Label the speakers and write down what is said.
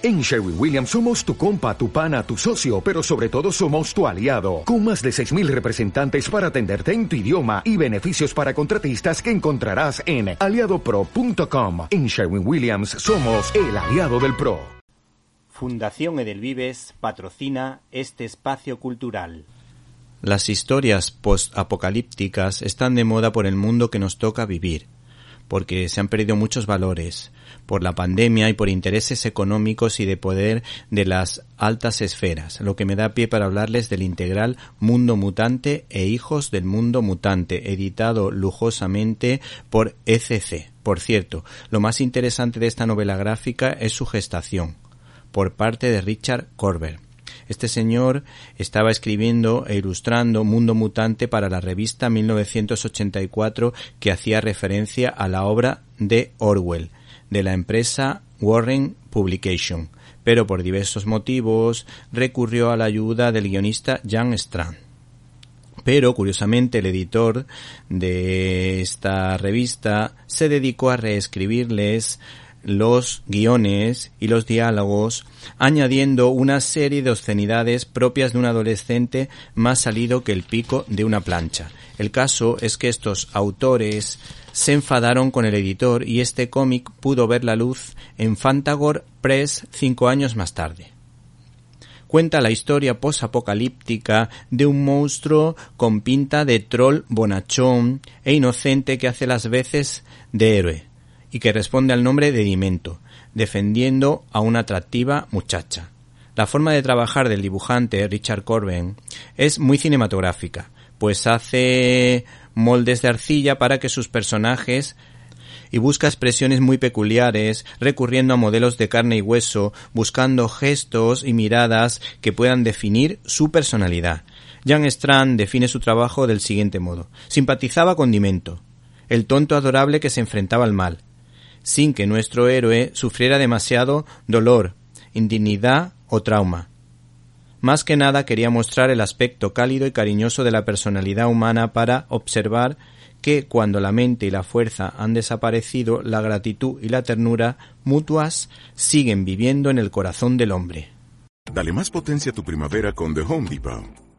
Speaker 1: En Sherwin Williams somos tu compa, tu pana, tu socio, pero sobre todo somos tu aliado, con más de 6.000 representantes para atenderte en tu idioma y beneficios para contratistas que encontrarás en aliadopro.com. En Sherwin Williams somos el aliado del PRO.
Speaker 2: Fundación Edelvives patrocina este espacio cultural.
Speaker 3: Las historias post-apocalípticas están de moda por el mundo que nos toca vivir, porque se han perdido muchos valores, por la pandemia y por intereses económicos y de poder de las altas esferas, lo que me da pie para hablarles del integral Mundo Mutante e Hijos del Mundo Mutante, editado lujosamente por ECC. Por cierto, lo más interesante de esta novela gráfica es su gestación, por parte de Richard Corber. Este señor estaba escribiendo e ilustrando Mundo Mutante para la revista 1984 que hacía referencia a la obra de Orwell, de la empresa Warren Publication, pero por diversos motivos recurrió a la ayuda del guionista Jan Strand. Pero, curiosamente, el editor de esta revista se dedicó a reescribirles los guiones y los diálogos, añadiendo una serie de obscenidades propias de un adolescente más salido que el pico de una plancha. El caso es que estos autores se enfadaron con el editor y este cómic pudo ver la luz en Fantagor Press cinco años más tarde. Cuenta la historia posapocalíptica de un monstruo con pinta de troll bonachón e inocente que hace las veces de héroe y que responde al nombre de Dimento, defendiendo a una atractiva muchacha. La forma de trabajar del dibujante Richard Corben es muy cinematográfica, pues hace moldes de arcilla para que sus personajes y busca expresiones muy peculiares, recurriendo a modelos de carne y hueso, buscando gestos y miradas que puedan definir su personalidad. Jan Strand define su trabajo del siguiente modo. Simpatizaba con Dimento, el tonto adorable que se enfrentaba al mal, sin que nuestro héroe sufriera demasiado dolor, indignidad o trauma. Más que nada quería mostrar el aspecto cálido y cariñoso de la personalidad humana para observar que cuando la mente y la fuerza han desaparecido, la gratitud y la ternura mutuas siguen viviendo en el corazón del hombre.
Speaker 4: Dale más potencia a tu primavera con The Home Depot.